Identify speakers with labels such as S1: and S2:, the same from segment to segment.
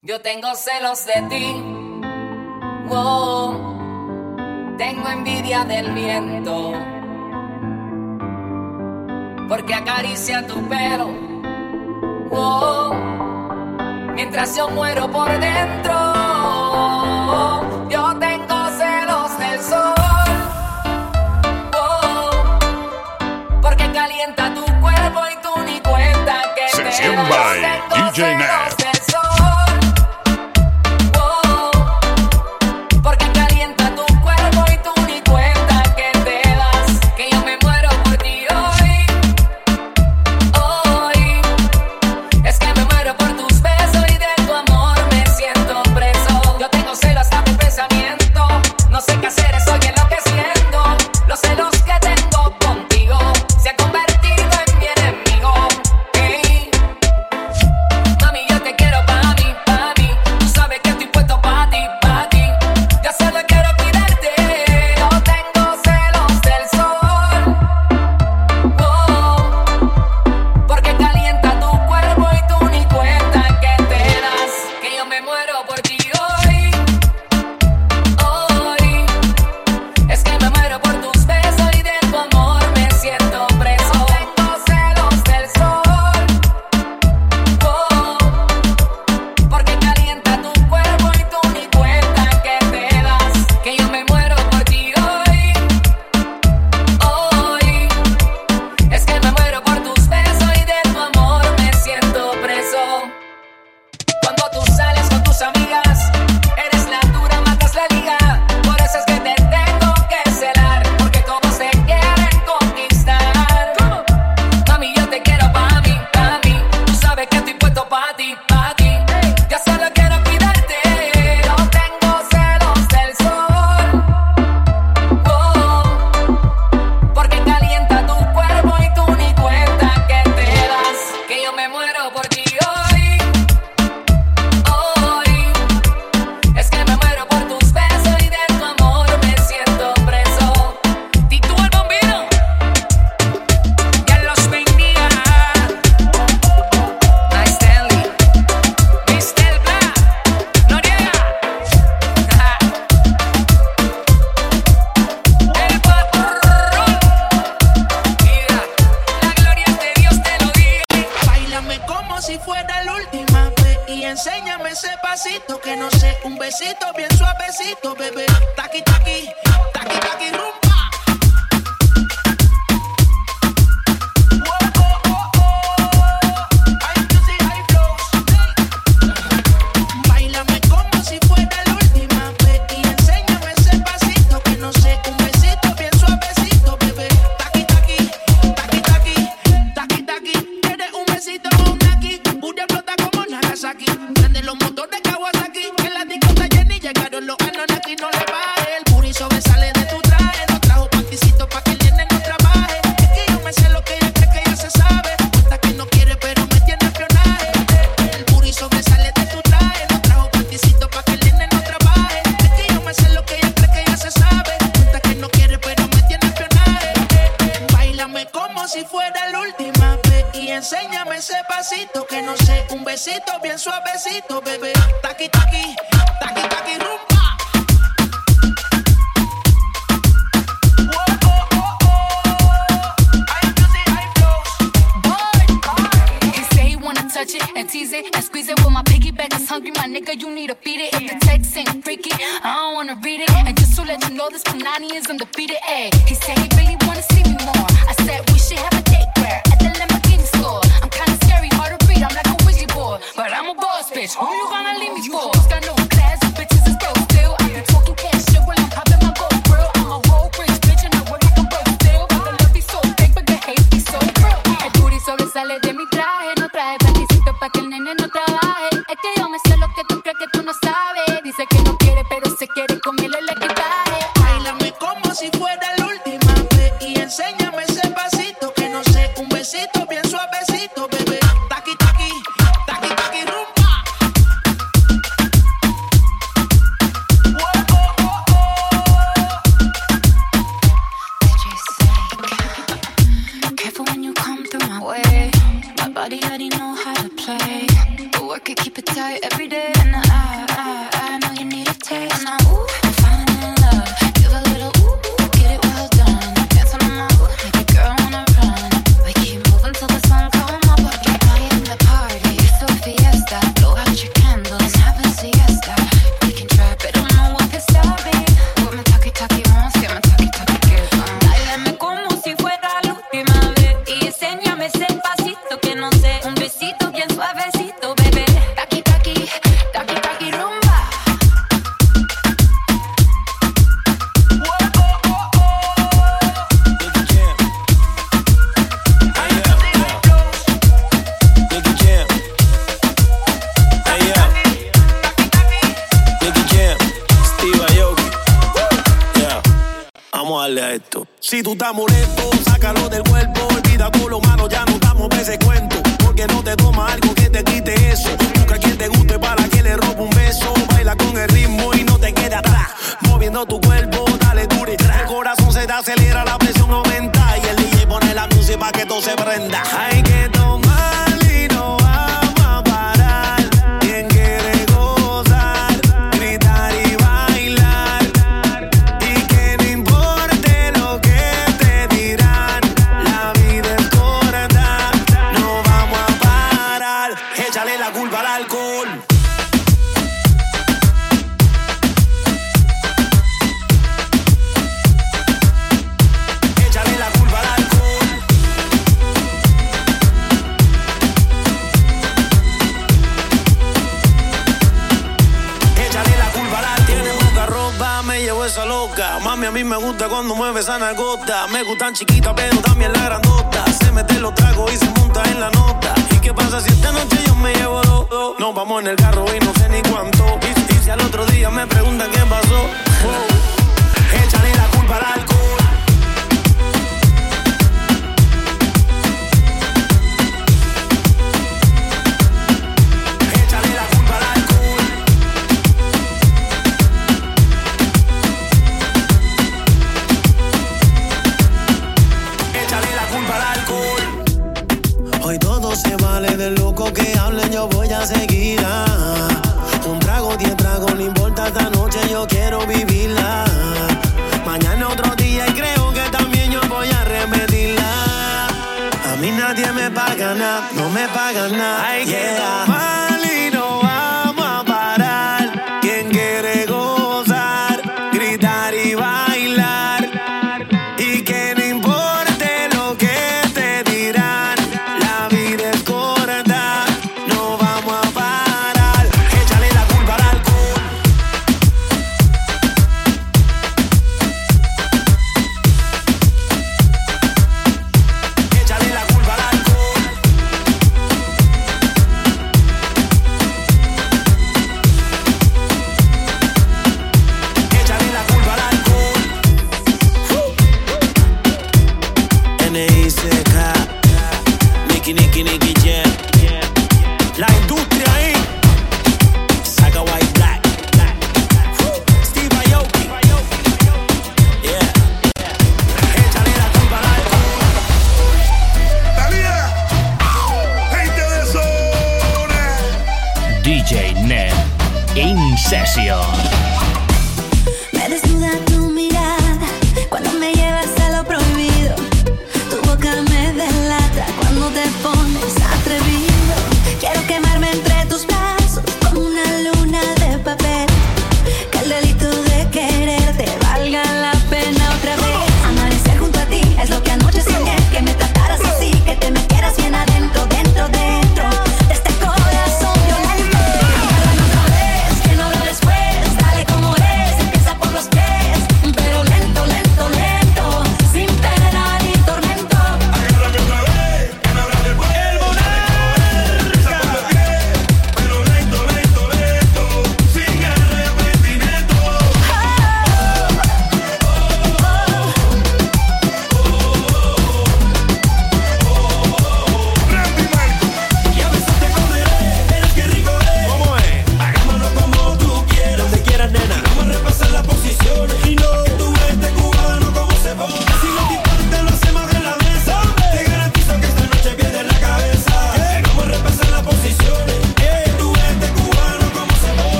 S1: Yo tengo celos de ti, wow. Tengo envidia del viento, porque acaricia tu pelo, wow. Mientras yo muero por dentro, yo tengo celos del sol, wow. Porque calienta tu cuerpo y tú ni cuenta que
S2: Sesión by DJ
S1: Nash. lo
S3: que
S4: tú crees que tú no sabes.
S5: Mami, a mí me gusta cuando mueve esa nalgota. Me gustan chiquitas, pero también la grandota. Se mete los tragos y se monta en la nota. ¿Y qué pasa si esta noche yo me llevo loco? Nos vamos en el carro y no sé ni cuánto. Y, si al otro día me preguntan qué pasó, oh, la culpa al alcohol. de loco que hablen, yo voy a seguirla. Un trago, diez tragos, no importa esta noche, yo quiero vivirla. Mañana otro día y creo que también yo voy a repetirla. A mí nadie me paga nada, no me paga nada. Hay yeah.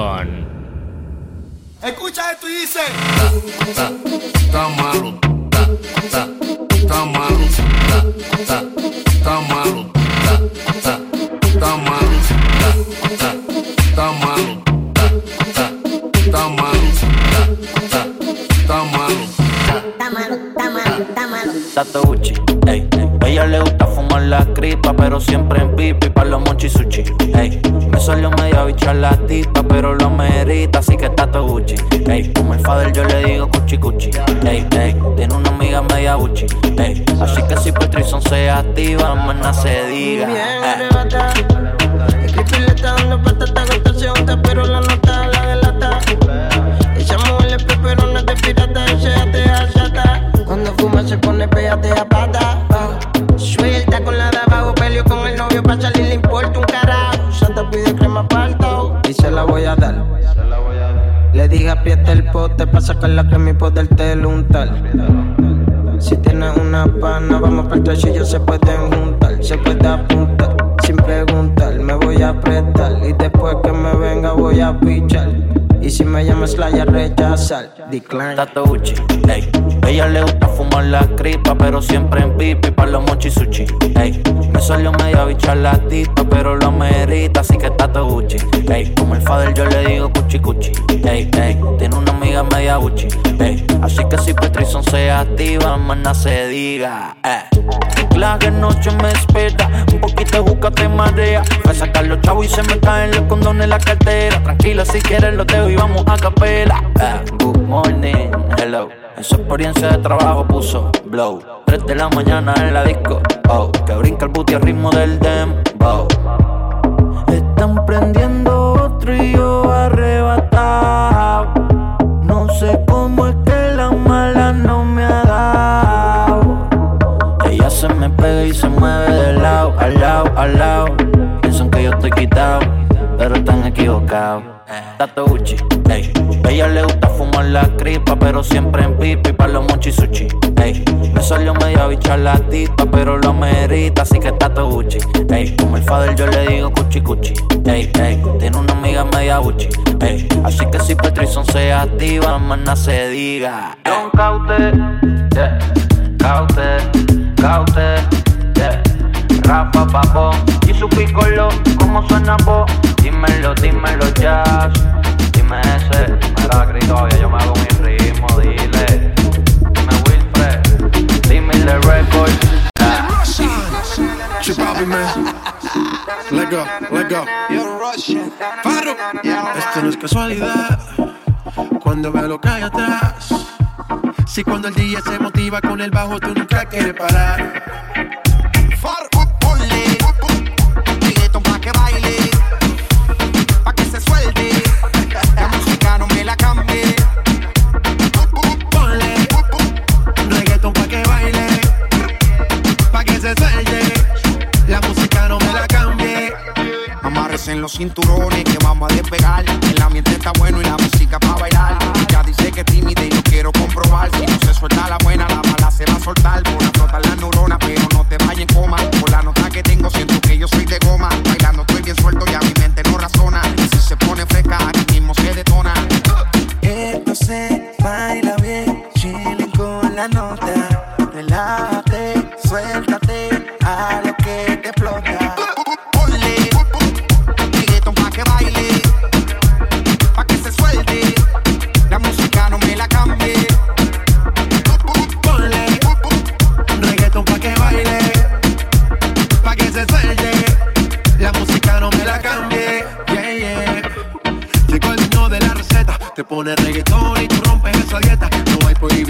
S3: on. Si
S6: Patrison se activa, más nada se diga,
S3: Bien arrebata. Escribir le está dando patata, gota pero la nota la delata. Ella mueve el pero no es de pirata, ella te achata. Cuando fuma se pone pégate a pata. Suelta con la de abajo, peleo con el novio pa' salir, le importa un carajo. Santa pide crema parto y se la voy a dar. Le dije aprieta el pote pa' sacar la crema y poderte untar. Si tienes una pana, vamos para el tracillo, se pueden juntar, se puede apuntar, sin preguntar, me voy a apretar y después que me venga voy a pichar. Y si me llamas la ya rechazar, decline.
S6: Tato ey. Ella le gusta fumar la cripa, pero siempre en pipi para los mochi sushi, ey. Me salió media bicha la pero lo merita, así que Tato Gucci, ey. Como el fader yo le digo cuchi cuchi, ey, ey. Tiene una amiga media Gucci, ey. Así que si Patrison se activa, nada se diga, eh. La que noche me espera, un poquito de juca te marea. Voy a sacar los chavos y se me caen los condones en la cartera. Tranquila, si quieres lo dejo y vamos a capela. Eh, good morning, hello. En su experiencia de trabajo puso blow. 3 de la mañana en la disco, oh. Que brinca el booty al ritmo del dembow. Están prendiendo otro y yo arrebatado. No sé cómo es que la mala no me ha dado. Ella se me pega y se mueve de lado, al lado, al lado. Piensan que yo estoy quitado, pero están equivocados. Tato Gucci, ey. Ella le gusta la cripa, pero siempre en pipi para los mochisuchi. Ey, me salió media bicha la tita, pero lo merita, así que está todo Gucci. Ey, como el father yo le digo cuchi cuchi. Ey, ey, tiene una amiga media Gucci. Ey, así que si Petrison se activa, más se diga. Don Caute, yeah, Caute, Caute. Rafa Papo y su picolo, como suena vos? Dímelo, dímelo, jazz. Ese, mira, grito, ya yo me hago mi ritmo, dile. Dime Wilfred, dime the record.
S7: Chip out, man. Let go, let go. Faro. Esto no es casualidad. Cuando veo lo que hay atrás. Si cuando el día se motiva con el bajo, tú nunca quieres parar.
S3: En los cinturones que vamos a despegar. El ambiente está bueno y la música pa' bailar. Ya dice que es tímida y lo quiero comprobar. Si no se suelta la buena, la mala se va a soltar. Pon a las neuronas, pero no te vayas en coma. Por la nota que tengo, siento que yo soy de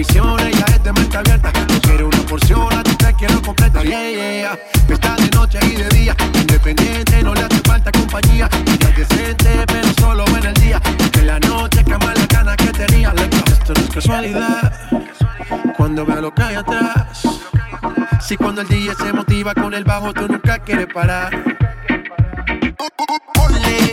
S7: Prohibiciones, ya es de mente abierta. No quiero una porción, a ti te quiero completa. Yeah, yeah. Está de noche y de día. Independiente, no le hace falta compañía. Ella es decente, pero solo en el día. Que la noche quema la gana que tenía. Go. Esto no es casualidad. Cuando veo lo que hay atrás. Si cuando el día se motiva con el bajo, tú nunca quieres parar.
S3: Ponle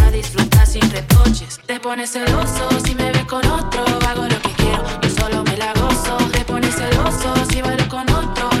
S8: a disfrutar sin reproches. Te pones celoso si me ves con otro. Hago lo que quiero, yo solo me la gozo. Te pones celoso si bailo con otro.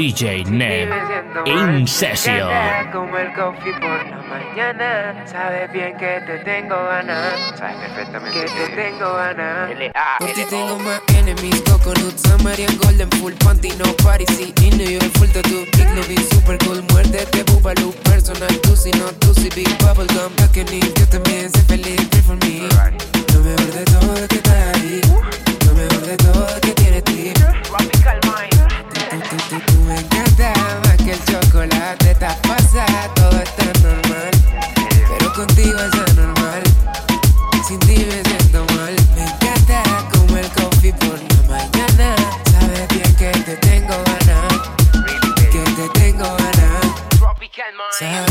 S9: DJ Nem
S10: Incesio. Como el coffee por la mañana. Sabes bien que te tengo ganas. Sabes perfectamente que te tengo ganas. Por ti tengo más enemies. Coconut, Samarian Golden Full Panty, no Paris. Y New York Full Tattoo. Dignity, super cool. Muérdete, Boobaloo. Personal, tú si no, tú si big bubblegum. Buccaneer, yo también sé feliz. Pray for me. Lo mejor de todo es que estás ahí. Lo mejor de todo es que tienes ti. Tropical Mind. Tú, me encanta más que el chocolate. Estás pasada, todo está normal. Pero contigo es anormal. Sin ti me siento mal. Me encanta como el coffee por la mañana. Sabes bien que te tengo ganas. Que te tengo ganas.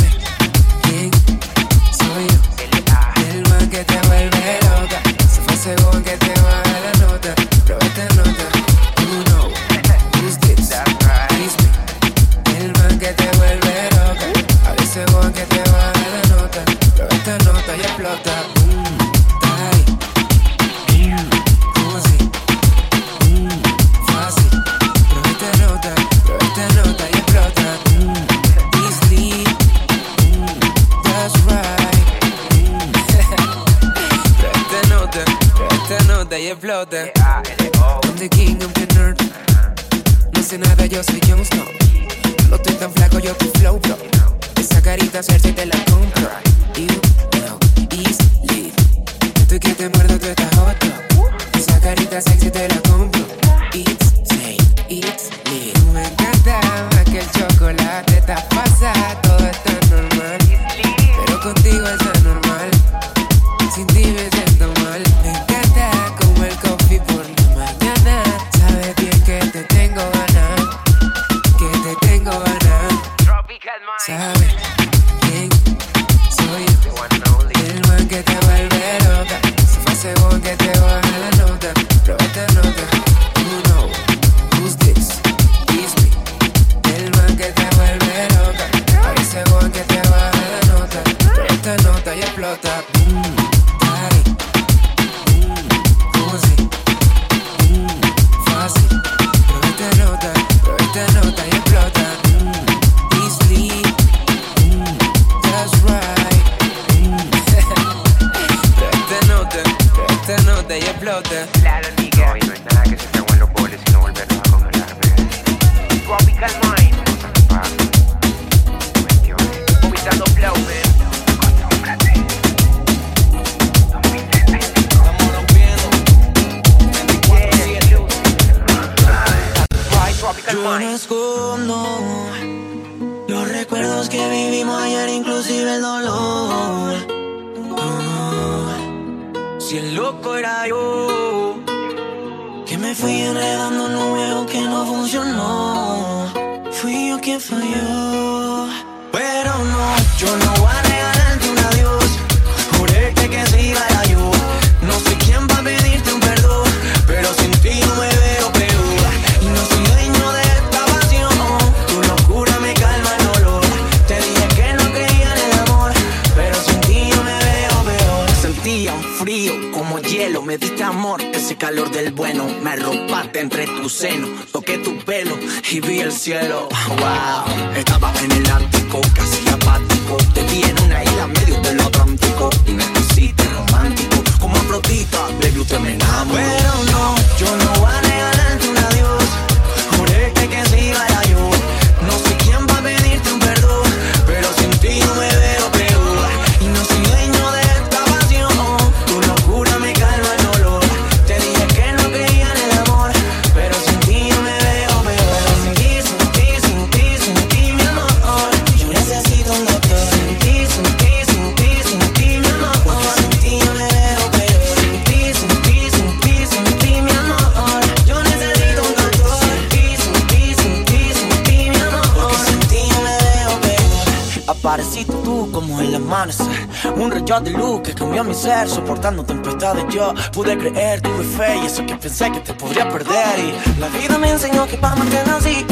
S11: soportando tempestades. Yo pude creer tuve fe y eso que pensé que te podría perder. Y la vida me enseñó que para mantener así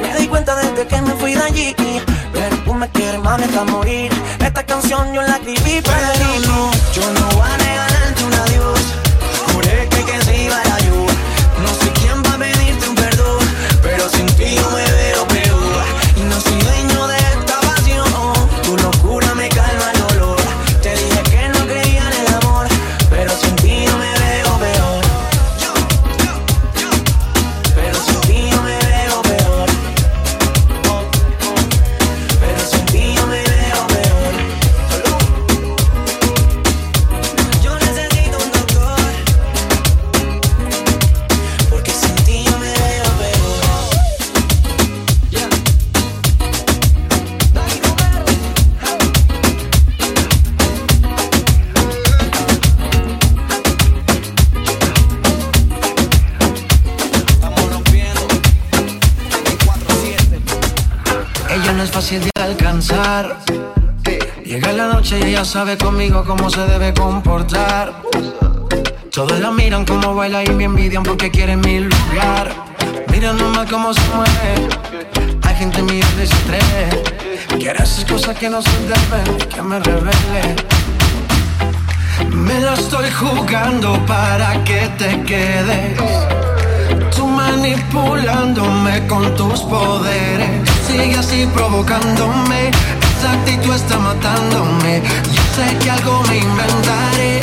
S11: me di cuenta desde que me fui de allí. Pero tú me quieres más hasta morir. Esta canción yo la escribí para ti. No, yo no
S7: Llega la noche y ella sabe conmigo cómo se debe comportar. Todos la miran como baila y me envidian porque quieren mi lugar. Mira nomás cómo se mueve. Hay gente mirando y se atreve. Quiere hacer cosas que no se deben, que me revele. Me la estoy jugando para que te quedes. Tú manipulándome con tus poderes. Sigue así provocándome. Esa actitud está matándome. Yo sé que algo me inventaré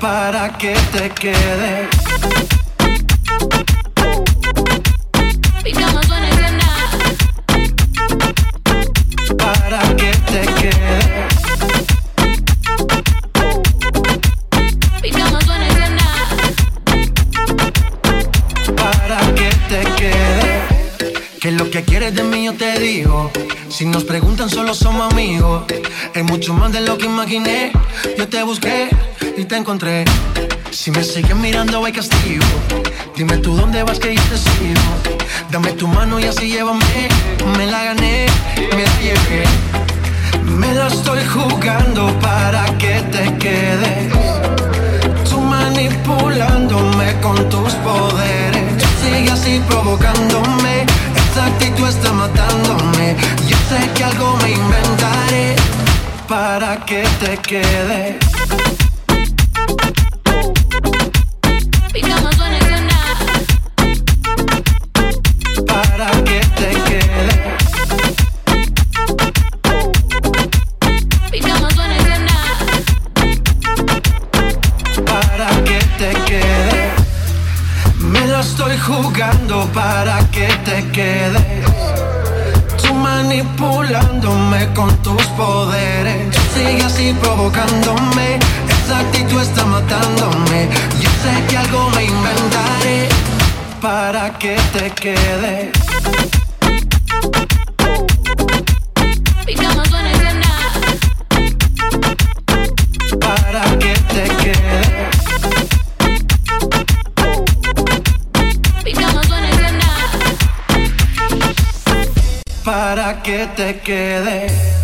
S7: para que te quedes. Si nos preguntan solo somos amigos. Es mucho más de lo que imaginé. Yo te busqué y te encontré. Si me sigues mirando hay castigo. Dime tú dónde vas que yo te sigo. Dame tu mano y así llévame. Me la gané, me la llevé. Me la estoy jugando para que te quedes. Tú manipulándome con tus poderes. Sigue así provocándome. Esta actitud está matándome. Yo sé que algo me inventaré para que te quedes. Para que te quedes. Tú manipulándome con tus poderes. Sigue así provocándome. Esa actitud está matándome. Yo sé que algo me inventaré para que te quedes. Que te quedes.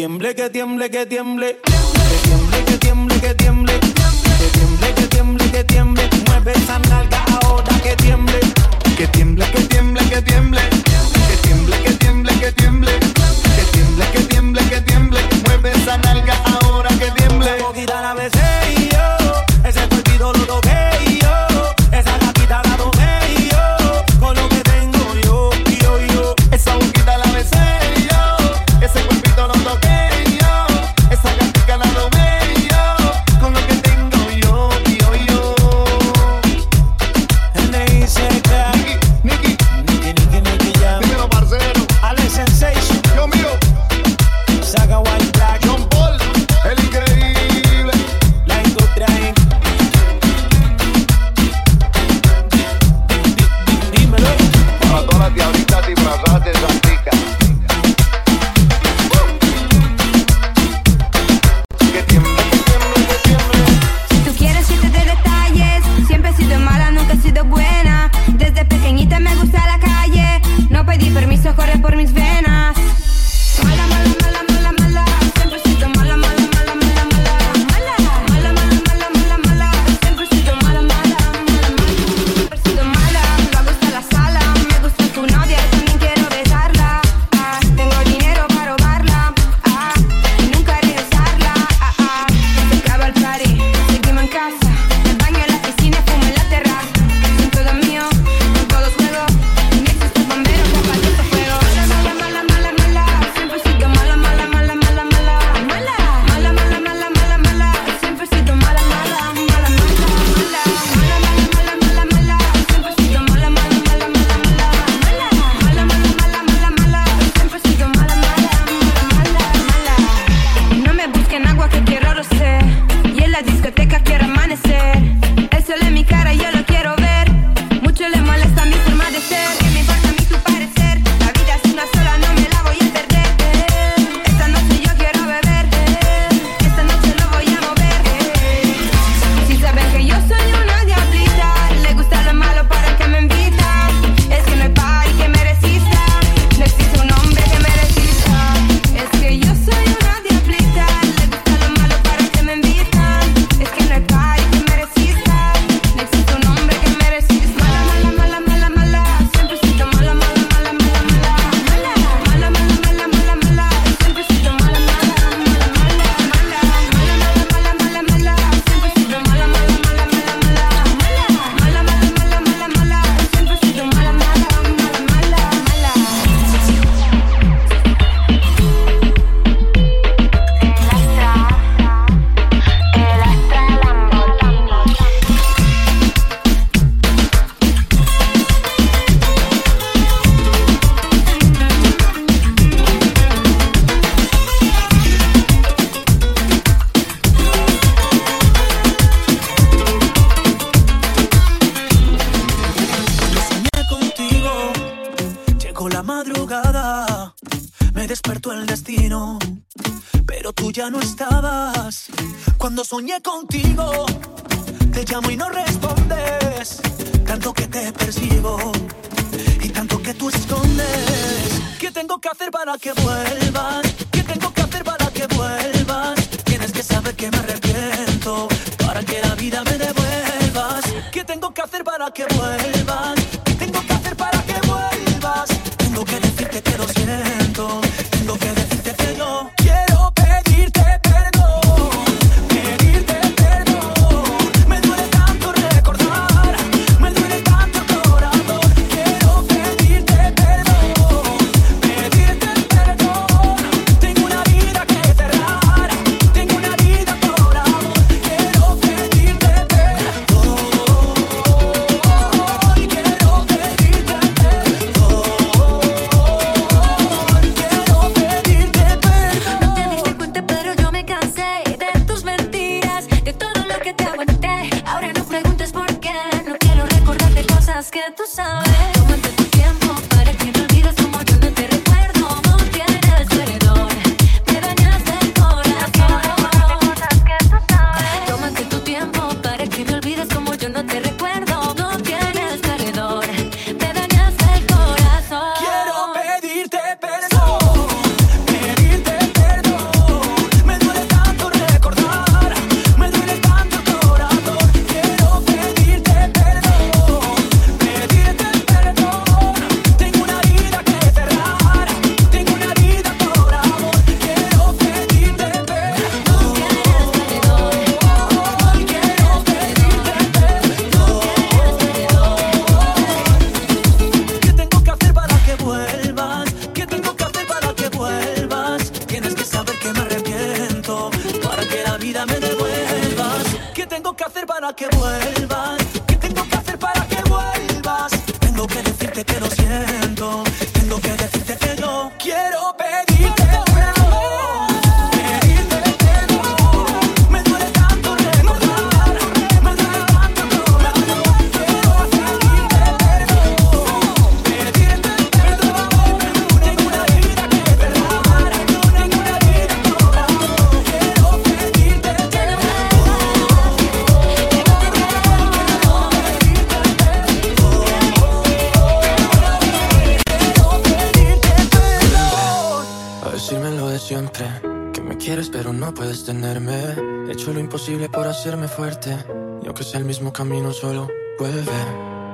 S5: tiemble, que tiemble, que tiemble. Que tiemble, que tiemble, que tiemble. Que tiemble, que tiemble, que tiemble. Mueve esa nalga ahora que tiemble.
S12: Que tiemble, que tiemble, que tiemble. Que tiemble, que tiemble, que tiemble. Que tiemble, que tiemble.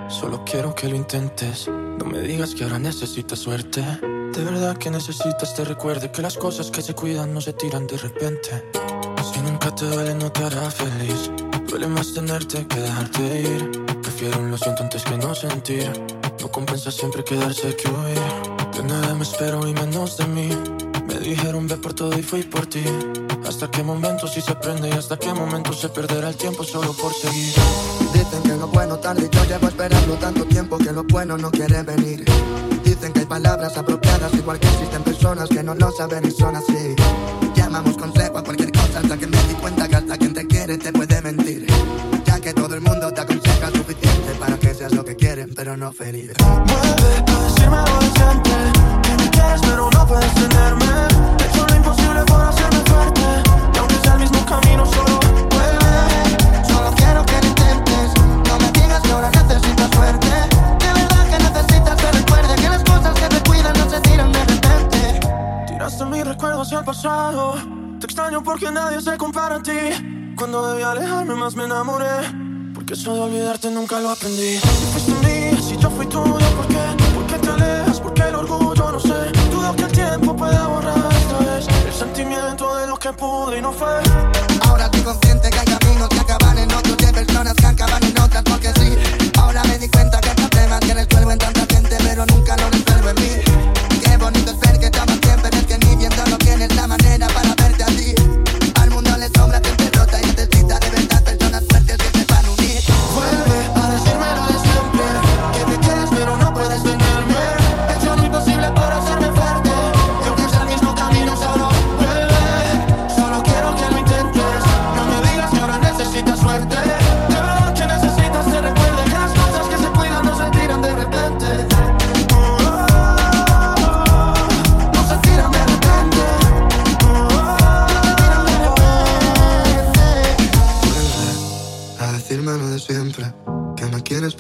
S13: Solo quiero que lo intentes. No me digas que ahora necesitas suerte. De verdad que necesitas te recuerde que las cosas que se cuidan no se tiran de repente. Si nunca te duele, no te hará feliz. Duele más tenerte que dejarte ir. Prefiero un lo siento antes que no sentir. No compensa siempre quedarse que huir. De nada me espero y menos de mí. Me dijeron ve por todo y fui por ti. ¿Hasta qué momento si se prende y hasta qué momento se perderá el tiempo solo por seguir?
S14: Dicen que lo bueno tarde, yo llevo esperando tanto tiempo que lo bueno no quiere venir. Dicen que hay palabras apropiadas, igual que existen personas que no lo saben y son así. Llamamos consejo a cualquier cosa hasta que me di cuenta que hasta quien te quiere te puede mentir. Ya que todo el mundo te aconseja suficiente para que seas lo que quieren, pero no feliz.
S13: Vuelve a decirme adolescente, que me quieres pero no puedes tenerme. He hecho lo imposible por hacer Camino solo
S14: quiero que te intentes Lo que tienes que ahora necesitas suerte De verdad que necesitas que recuerda
S13: Tiraste mis recuerdos Te extraño Porque nadie se compara en ti. Cuando debía alejarme, más me enamoré. Porque eso de olvidarte nunca lo aprendí. Si yo fui tuyo, ¿por qué? ¿Por qué te alejas? ¿Por qué el orgullo no sé, dudo que el tiempo pueda borrar sentimiento de lo que pude y no fue.
S14: Ahora estoy consciente que hay caminos que acaban en otros y hay personas que acaban en otras porque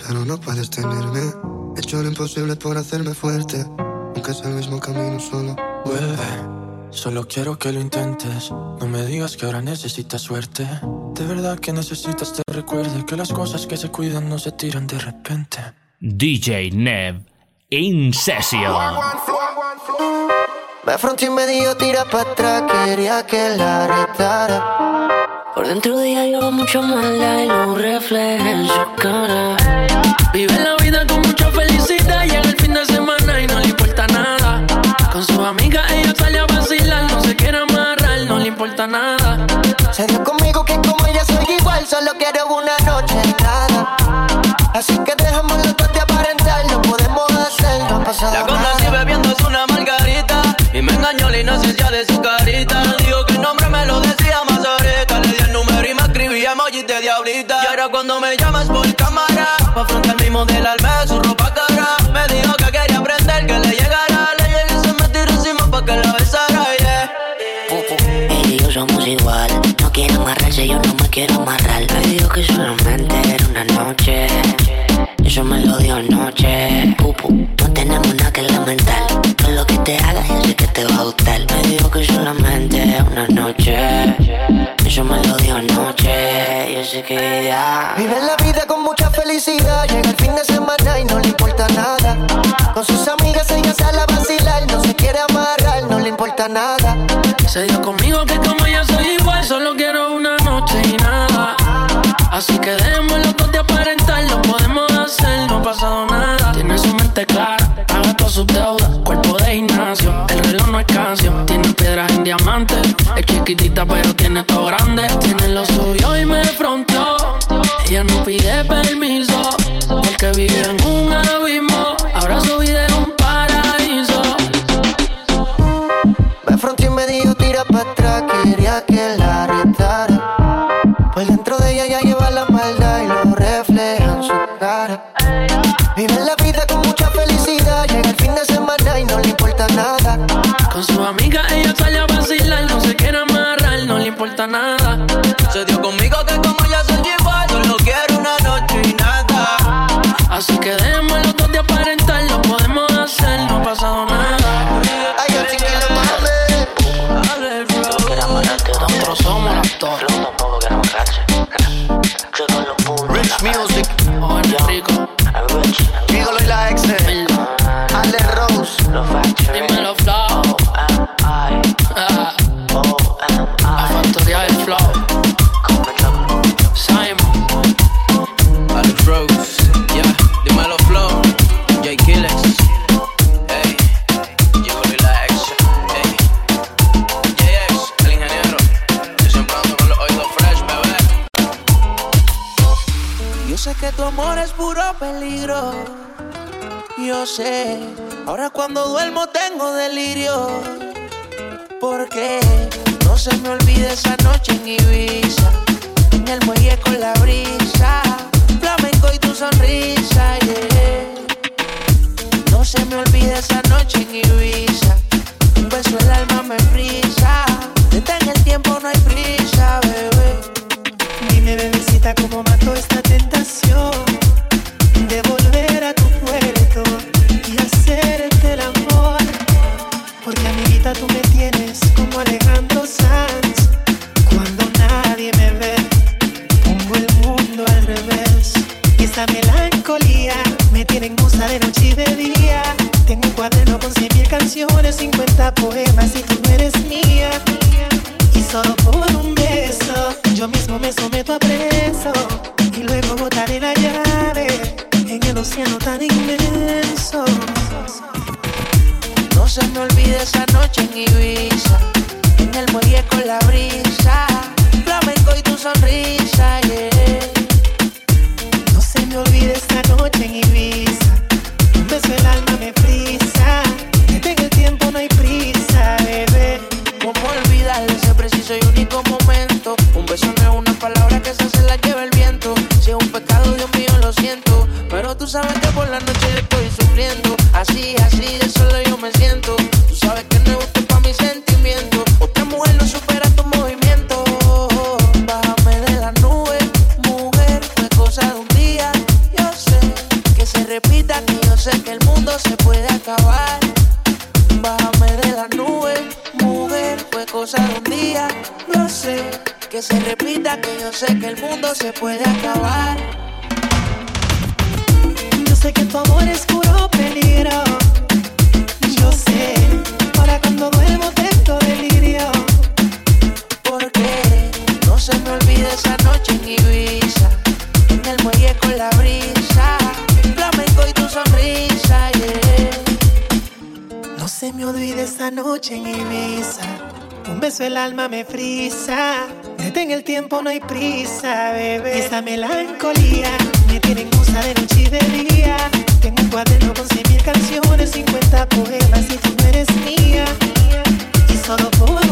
S14: pero
S13: no puedes tenerme. He hecho lo imposible por hacerme fuerte. Aunque
S7: es el mismo camino, solo
S15: Vuelve. Solo quiero que lo intentes. No me digas que ahora necesitas suerte. De verdad que necesitas te recuerde que las cosas que se cuidan no se tiran de repente.
S9: DJ Nev in session.
S14: Me afrontó y me dio tira para atrás, quería que la retara.
S16: Por dentro de ella lleva mucho maldad y lo refleja en su cara.
S17: Importa nada. Se
S14: dio conmigo que como ella soy igual, solo quiero una noche nada. Así que dejamos los dos de aparentar, lo podemos hacer, no ha pasado
S18: La conocí
S14: nada.
S18: bebiéndose una margarita Y me engañó la inocencia de su carita Dijo que el nombre me lo decía más ahorita Le di el número y me escribía emojis de diablita Y ahora cuando me llamas por cámara Pa' frente al mismo del alma
S16: igual. No quiere amarrarse, yo no me quiero amarrar. Me dijo que solamente era una noche. Eso me lo dio anoche. Pupu, no tenemos nada que lamentar. Todo lo que te haga, yo sé que te va a gustar. Me dijo que solamente era una noche. Eso me lo dio anoche. Yo sé que ya.
S14: Vive la vida con mucha felicidad, llega el fin de semana y no le importa nada. Con sus amigas ella sale a vacilar, no se quiere amarrar, no le importa nada.
S17: Se dio conmigo que como yo soy igual, solo quiero una noche y nada. Así que dejemos los dos de aparentar, lo podemos hacer, no ha pasado nada. Tiene su mente clara, paga todas sus deudas, cuerpo de gimnasio, el reloj no es cancio. Tiene piedras en diamante, es chiquitita pero tiene todo grande. Tiene lo suyo y me fronteó. Ella no pide permiso, porque vive en un abismo.
S14: Atrás, quería que la retara. Pues dentro de ella ya lleva la maldad y lo refleja en su cara. Vive la
S3: cuando duermo tengo delirio. Porque no se me olvide esa noche en Ibiza. En el muelle con la brisa. Flamenco y tu sonrisa, yeah. No se me olvide esa noche en Ibiza. Un beso el alma me frisa. Detén el tiempo, no hay prisa, bebé.
S19: Dime, bebecita, cómo mató esta tentación canciones, 50 poemas y el alma me frisa. Detén el tiempo, no hay prisa, bebé. Esa
S7: melancolía me tiene en cosa de noche y de día. Tengo un cuaderno con cien mil canciones, 50 poemas y tú eres mía. Y solo por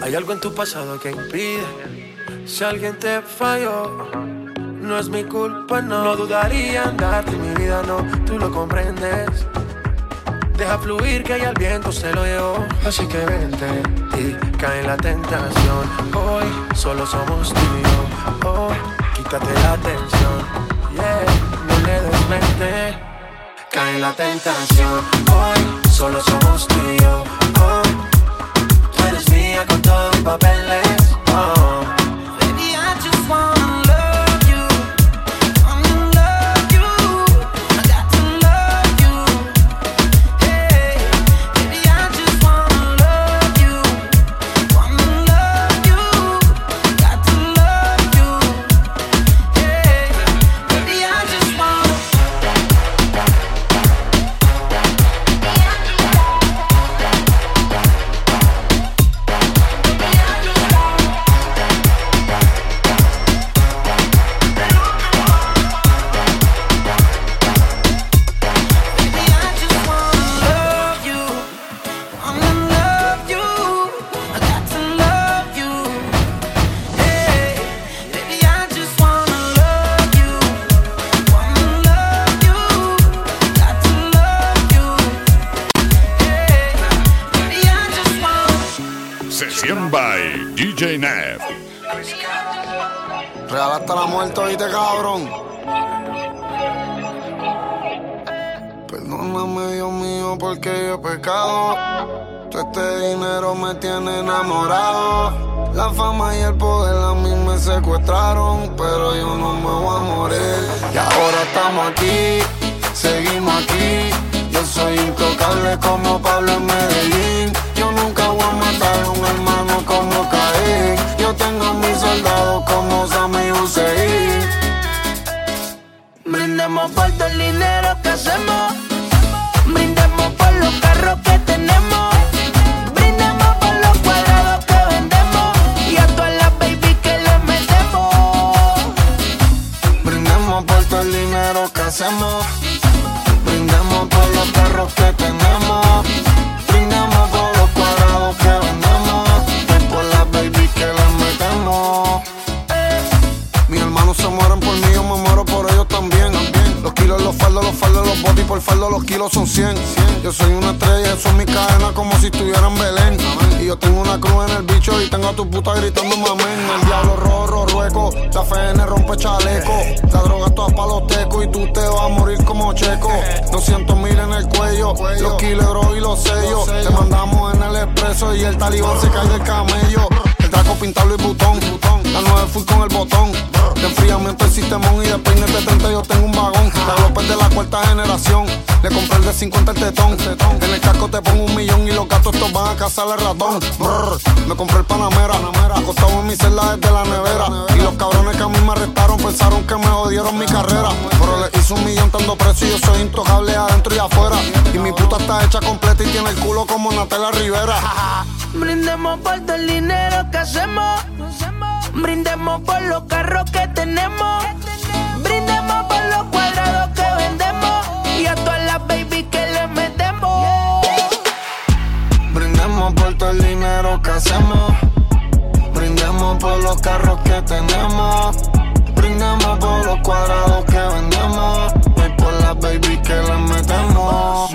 S15: Hay algo en tu pasado que impide. Si alguien te falló, no es mi culpa, no, no dudaría en darte mi vida, no, tú lo comprendes. Deja fluir que hay el viento se lo llevó. Así que vente y cae en la tentación. Hoy solo somos tú y yo. Oh, quítate la tensión. Yeah, no le des mente. Cae en la tentación. Hoy solo somos tú y yo con todos los papeles. Oh.
S12: y el
S20: talibán se cae del camello. El draco pintarlo y botón. La nueve fui con el botón. De enfriamiento el sistemón y de peine de 30 yo tengo un vagón. La López de la cuarta generación. Le compré el de 50 el tetón. En el casco te pongo un millón y los gatos estos van a cazar el ratón. Me compré el Panamera. Acostado en mi celda desde la nevera. Y los cabrones que a mí me arrestaron pensaron que me jodieron mi carrera. Pero le hice un millón tanto preso y yo soy intocable adentro y afuera. Y mi puta está hecha completa y tiene el culo como Natalia Rivera.
S3: Brindemos por todo el dinero que hacemos. Brindemos por los carros que tenemos. Brindemos por los cuadrados que vendemos. Y a todas las baby que le metemos.
S20: Brindemos por todo el dinero que hacemos. Brindemos por los carros que tenemos. Brindemos por los cuadrados que vendemos. Y por las baby que le metemos.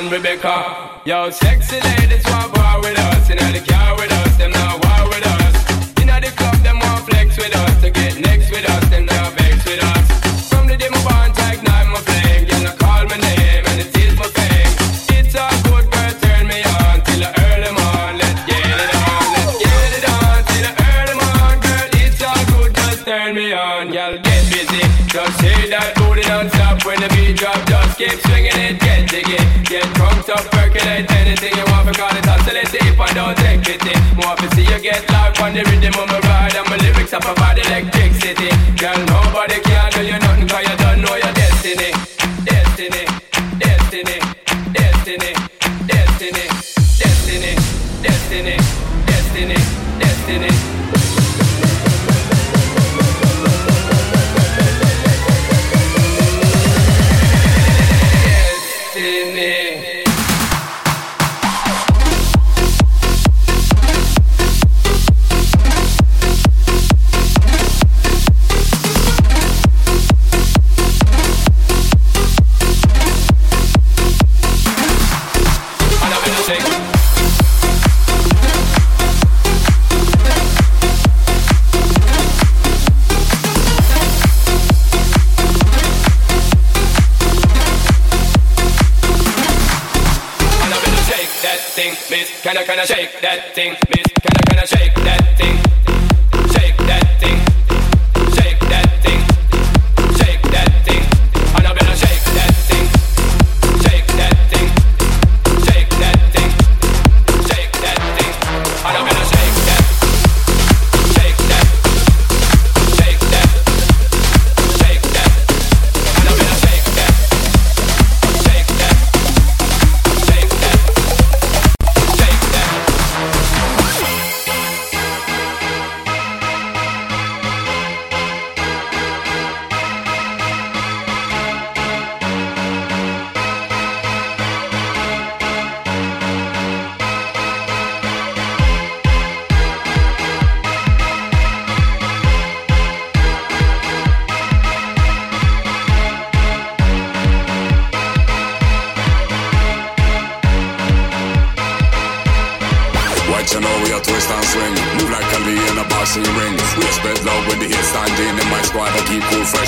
S1: And Rebecca. Yo, sexy ladies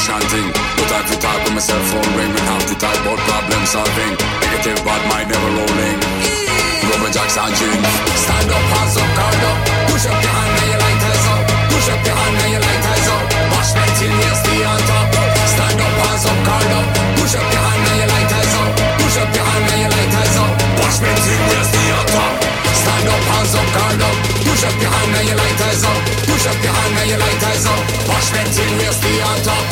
S21: fresh and ting. No to talk when my cell phone ring. We have to talk about problem solving. Negative bad mind never rolling. Roman Jackson Jing. Stand up, hands up, guard up. Push up your hand and your lighters up. Push up your hand and your lighters up. Wash my tin, yes, stay on top. Stand up, hands up, guard up. Push up your hand and your lighters up. Push up your hand and your lighters up. Wash my tin, yes, stay on top. Stand up, hands up, guard up. Push up your hand and your lighters up. Push up your hand and your lighters up. Wash my tin, yes, stay on top.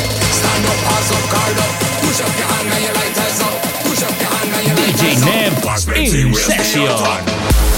S21: Hands up, up. Push up your hand and your lighters up. Push up your hand and your lighters
S9: DJ
S21: up. My tin,
S9: in session.